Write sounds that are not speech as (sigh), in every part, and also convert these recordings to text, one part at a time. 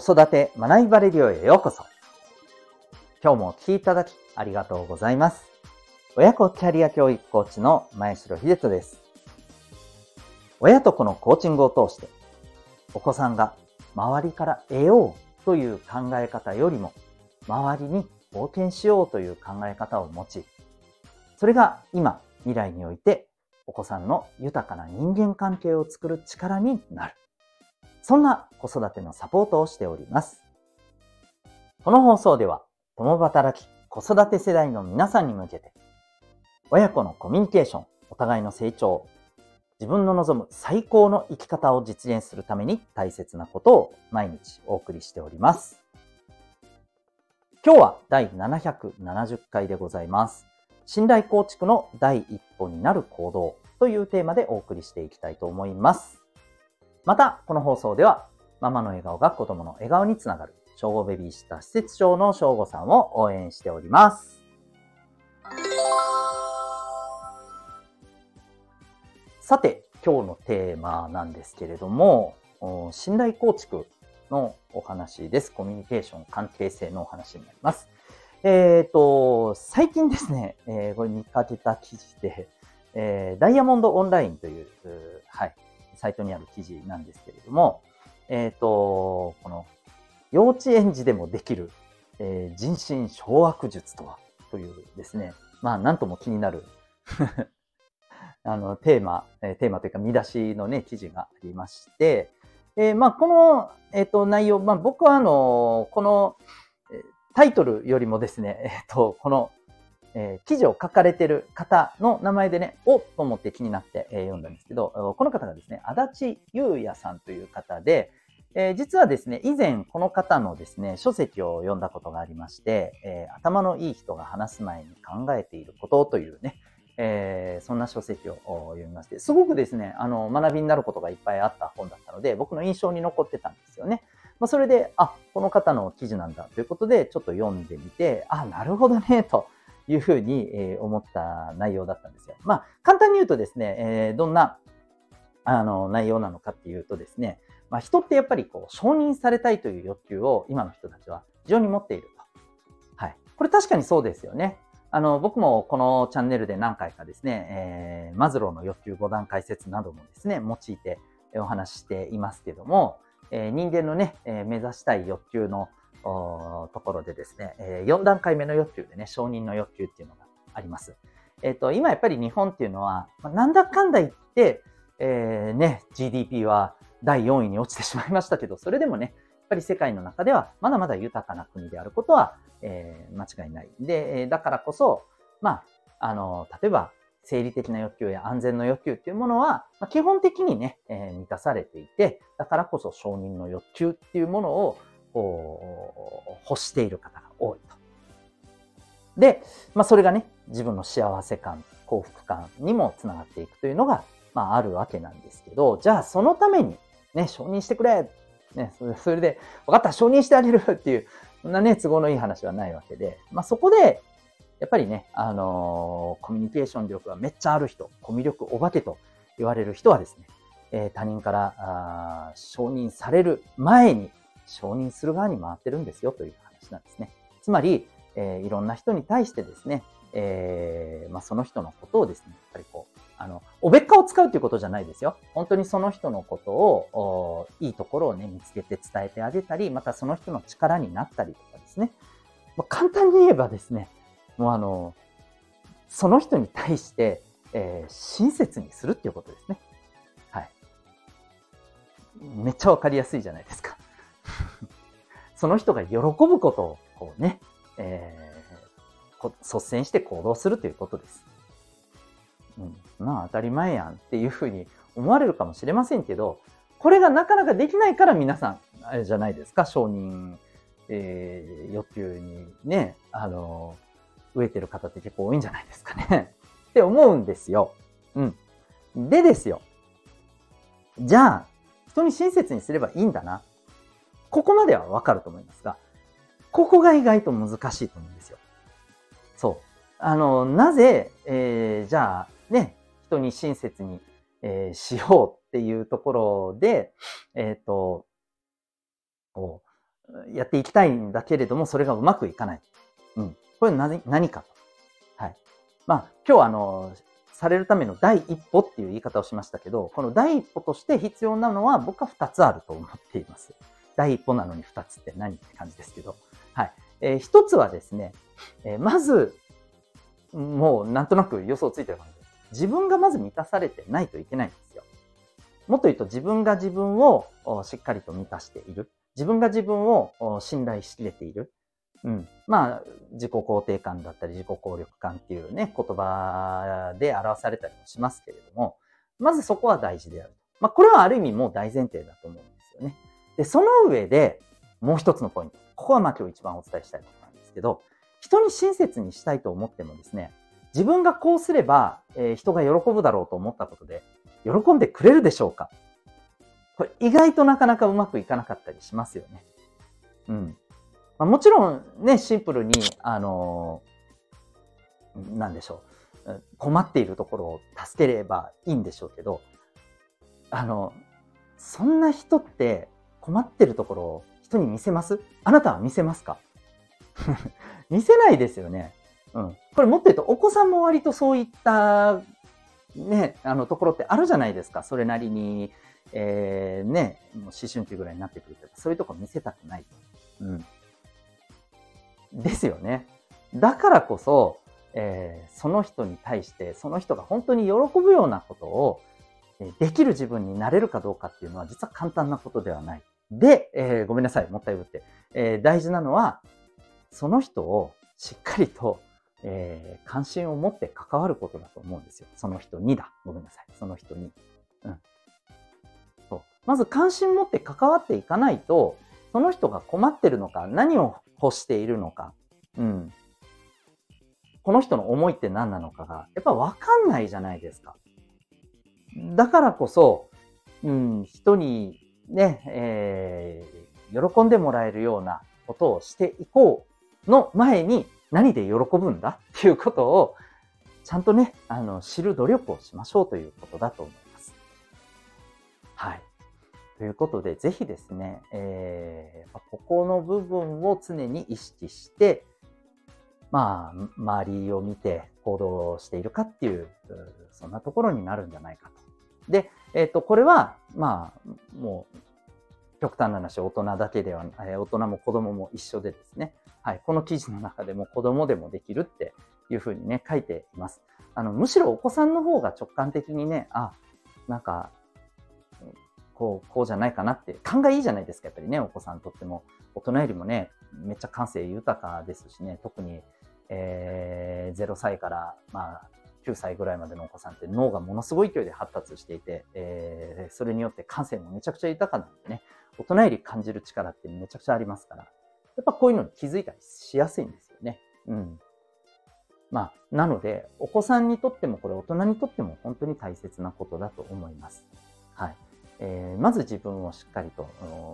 育て学びバレリオへようこそ。今日もお聴きいただきありがとうございます。親子キャリア教育コーチの前城秀人です。親と子のコーチングを通して、お子さんが周りから得ようという考え方よりも、周りに冒険しようという考え方を持ち、それが今、未来においてお子さんの豊かな人間関係を作る力になる。そんな子育てのサポートをしております。この放送では、共働き子育て世代の皆さんに向けて、親子のコミュニケーション、お互いの成長、自分の望む最高の生き方を実現するために大切なことを毎日お送りしております。今日は第770回でございます。信頼構築の第一歩になる行動というテーマでお送りしていきたいと思います。また、この放送では、ママの笑顔が子供の笑顔につながる、小5ベビーシッター施設長の小5さんを応援しております。さて、今日のテーマなんですけれども、信頼構築のお話です。コミュニケーション、関係性のお話になります。えっ、ー、と、最近ですね、えー、これ見かけた記事で、えー、ダイヤモンドオンラインという、はい、サイトにある記事なんですけれども、えっ、ー、と、この幼稚園児でもできる、えー、人心掌握術とはというですね、まあなんとも気になる (laughs) あのテーマ、えー、テーマというか見出しのね、記事がありまして、えー、まあこの、えっ、ー、と内容、まあ僕はあの、このタイトルよりもですね、えっ、と、このえー、記事を書かれてる方の名前でね、おと思って気になって、えー、読んだんですけど、この方がですね、足立優也さんという方で、えー、実はですね、以前この方のですね、書籍を読んだことがありまして、えー、頭のいい人が話す前に考えていることというね、えー、そんな書籍を読みまして、すごくですね、あの、学びになることがいっぱいあった本だったので、僕の印象に残ってたんですよね。まあ、それで、あ、この方の記事なんだということで、ちょっと読んでみて、あ、なるほどね、と。いうふうに、え思った内容だったんですよ。まあ、簡単に言うとですね、えどんなあの内容なのかっていうとですね、まあ、人ってやっぱりこう承認されたいという欲求を今の人たちは非常に持っていると。はい。これ確かにそうですよね。あの、僕もこのチャンネルで何回かですね、えー、マズローの欲求5段階説などもですね、用いてお話ししていますけども、えー、人間のね、えー、目指したい欲求のところでですね、え4段階目の欲求でね、承認の欲求っていうのがあります。えっ、ー、と、今やっぱり日本っていうのは、まあ、なんだかんだ言って、えー、ね、GDP は第4位に落ちてしまいましたけど、それでもね、やっぱり世界の中ではまだまだ豊かな国であることは、えー、間違いない。で、だからこそ、まあ、あの、例えば、生理的な欲求や安全の欲求っていうものは、まあ、基本的にね、えー、満たされていて、だからこそ承認の欲求っていうものを、欲している方が多いと。で、まあ、それがね、自分の幸せ感、幸福感にもつながっていくというのが、まあ、あるわけなんですけど、じゃあそのために、ね、承認してくれね、それで、分かった、承認してあげるっていう、そんなね、都合のいい話はないわけで、まあ、そこで、やっぱりね、あのー、コミュニケーション力がめっちゃある人、コミュ力お化けと言われる人はですね、えー、他人からあ承認される前に承認する側に回ってるんですよという話なんですね。つまり、えー、いろんな人に対してですね、えー、まあ、その人のことをですね、やっぱりこう、あの、おべっかを使うということじゃないですよ。本当にその人のことを、いいところをね、見つけて伝えてあげたり、またその人の力になったりとかですね。まあ、簡単に言えばですね、もうあの、その人に対して、えー、親切にするっていうことですね。はい。めっちゃわかりやすいじゃないですか。その人が喜ぶことを、こうね、えー、率先して行動するということです。うん、まあ当たり前やんっていうふうに思われるかもしれませんけど、これがなかなかできないから皆さん、あれじゃないですか、承認、えー、欲求にね、あの、飢えてる方って結構多いんじゃないですかね。(laughs) って思うんですよ。うん。でですよ。じゃあ、人に親切にすればいいんだな。ここまではわかると思いますが、ここが意外と難しいと思うんですよ。そう。あの、なぜ、えー、じゃあ、ね、人に親切に、えー、しようっていうところで、えっ、ー、と、こう、やっていきたいんだけれども、それがうまくいかない。うん。これ何何かと。はい。まあ、今日はあの、されるための第一歩っていう言い方をしましたけど、この第一歩として必要なのは僕は二つあると思っています。第一歩なのに二つって何って感じですけど。はい。えー、一つはですね、えー、まず、もうなんとなく予想ついてる感じです。自分がまず満たされてないといけないんですよ。もっと言うと自分が自分をしっかりと満たしている。自分が自分を信頼しきれている。うん。まあ、自己肯定感だったり自己効力感っていうね、言葉で表されたりもしますけれども、まずそこは大事である。まあ、これはある意味もう大前提だと思うんですよね。で、その上で、もう一つのポイント。ここはまあ今日一番お伝えしたいことなんですけど、人に親切にしたいと思ってもですね、自分がこうすれば、えー、人が喜ぶだろうと思ったことで、喜んでくれるでしょうかこれ意外となかなかうまくいかなかったりしますよね。うん。まあ、もちろんね、シンプルに、あのー、なんでしょう。困っているところを助ければいいんでしょうけど、あの、そんな人って困ってるところを人に見せます？あなたは見せますか？(laughs) 見せないですよね。うん。これもっと言うと、お子さんも割とそういった、ね、あのところってあるじゃないですか。それなりに、えー、ね、もう思春期ぐらいになってくると、そういうとこ見せたくない。うん。ですよね。だからこそ、えー、その人に対して、その人が本当に喜ぶようなことを、できる自分になれるかどうかっていうのは実は簡単なことではない。で、えー、ごめんなさい、もったいぶって。えー、大事なのは、その人をしっかりと、えー、関心を持って関わることだと思うんですよ。その人にだ。ごめんなさい。その人に。うん。そうまず関心持って関わっていかないと、その人が困ってるのか、何を欲しているのか、うん。この人の思いって何なのかが、やっぱわかんないじゃないですか。だからこそ、うん、人にね、えー、喜んでもらえるようなことをしていこうの前に何で喜ぶんだっていうことをちゃんとね、あの、知る努力をしましょうということだと思います。はい。ということで、ぜひですね、えー、ここの部分を常に意識して、まあ、周りを見て行動しているかっていう、そんなところになるんじゃないかと。で、えっ、と、これは、まあ、もう、極端な話、大人だけでは、え大人も子供も一緒でですね、はい、この記事の中でも子供でもできるっていうふうにね、書いています。あの、むしろお子さんの方が直感的にね、あ、なんか、こう、こうじゃないかなって、勘がいいじゃないですか、やっぱりね、お子さんとっても。大人よりもね、めっちゃ感性豊かですしね、特に、えー、0歳から、まあ、9歳ぐらいまでのお子さんって脳がものすごい勢いで発達していて、えー、それによって感性もめちゃくちゃ豊かなんでね、大人より感じる力ってめちゃくちゃありますから、やっぱこういうのに気づいたりしやすいんですよね。うん。まあ、なので、お子さんにとってもこれ大人にとっても本当に大切なことだと思います。はい。えー、まず自分をしっかりと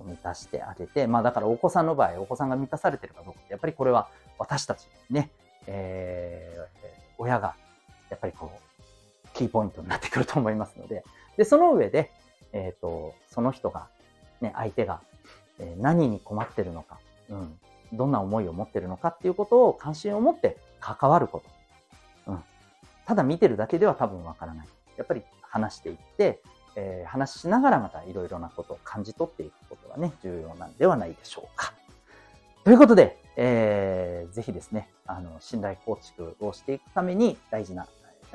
満たしてあげて、まあだからお子さんの場合、お子さんが満たされてるかどうかってやっぱりこれは私たちね、えー、親がやっぱりこう、キーポイントになってくると思いますので、で、その上で、えっ、ー、と、その人が、ね、相手が、え、何に困ってるのか、うん、どんな思いを持ってるのかっていうことを関心を持って関わること。うん。ただ見てるだけでは多分わからない。やっぱり話していって、えー、話しながらまたいろいろなことを感じ取っていくことがね、重要なんではないでしょうか。ということで、えー、ぜひですね、あの、信頼構築をしていくために大事な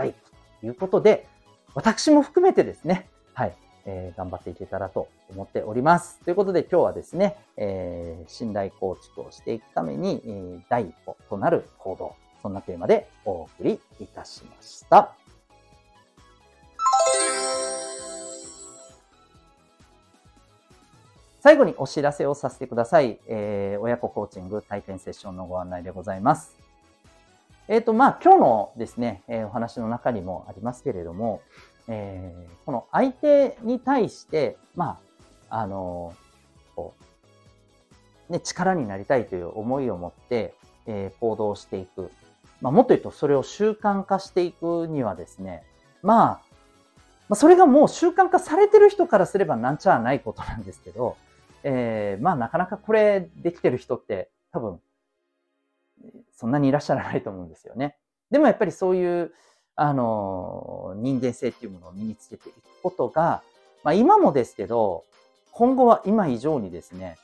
第一歩ということで、私も含めてですね、はい、えー、頑張っていけたらと思っております。ということで今日はですね、えー、信頼構築をしていくために、えー、第一歩となる行動、そんなテーマでお送りいたしました。最後にお知らせをさせてください。えー、親子コーチング体験セッションのご案内でございます。えっ、ー、と、まあ、今日のですね、えー、お話の中にもありますけれども、えー、この相手に対して、まあ、あのこう、ね、力になりたいという思いを持って、えー、行動していく。まあ、もっと言うと、それを習慣化していくにはですね、まあ、まあ、それがもう習慣化されてる人からすればなんちゃないことなんですけど、えー、まあなかなかこれできてる人って多分、そんなにいらっしゃらないと思うんですよね。でもやっぱりそういう、あの、人間性っていうものを身につけていくことが、まあ今もですけど、今後は今以上にですね、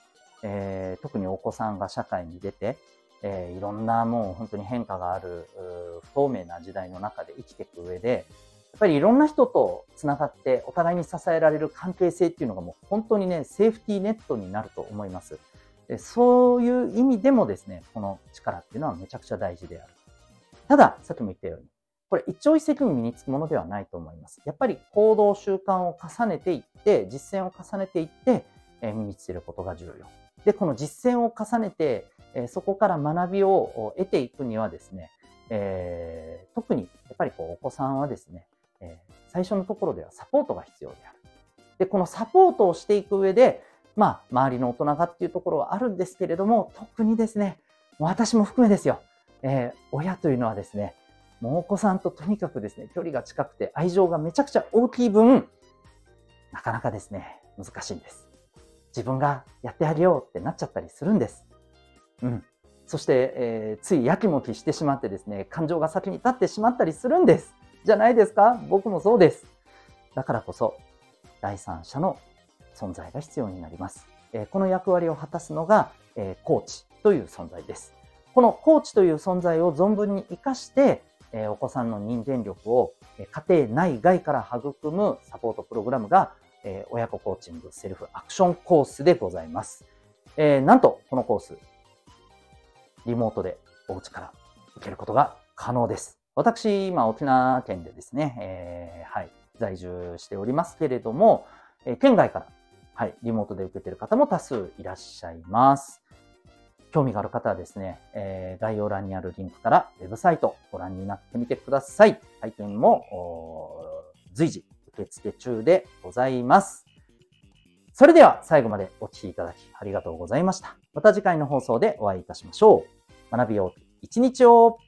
えー、特にお子さんが社会に出て、えー、いろんなもう本当に変化がある不透明な時代の中で生きていく上で、やっぱりいろんな人と繋がってお互いに支えられる関係性っていうのがもう本当にね、セーフティーネットになると思います。でそういう意味でもですね、この力っていうのはめちゃくちゃ大事である。ただ、さっきも言ったように、これ一朝一夕に身につくものではないと思います。やっぱり行動習慣を重ねていって、実践を重ねていって、え身につけることが重要。で、この実践を重ねて、えそこから学びを得ていくにはですね、えー、特にやっぱりこうお子さんはですね、えー、最初のところではサポートが必要である。で、このサポートをしていく上で、まあ、周りの大人がっていうところはあるんですけれども、特にですね、私も含めですよ、えー、親というのはですね、もうお子さんととにかくですね、距離が近くて愛情がめちゃくちゃ大きい分、なかなかですね、難しいんです。自分がやってあげようってなっちゃったりするんです。うん。そして、えー、ついやきもきしてしまってですね、感情が先に立ってしまったりするんです。じゃないですか？僕もそうです。だからこそ、第三者の存在が必要になります。えー、この役割を果たすのが、えー、コーチという存在です。このコーチという存在を存分に活かして、えー、お子さんの人間力を、え家庭内外から育むサポートプログラムが、え親子コーチングセルフアクションコースでございます。えなんと、このコース、リモートでお家から受けることが可能です。私、今、沖縄県でですね、えー、はい、在住しておりますけれども、えー、県外から、はい、リモートで受けている方も多数いらっしゃいます。興味がある方はですね、えー、概要欄にあるリンクからウェブサイトご覧になってみてください。体験も随時受付中でございます。それでは最後までお聴きいただきありがとうございました。また次回の放送でお会いいたしましょう。学びよう一日を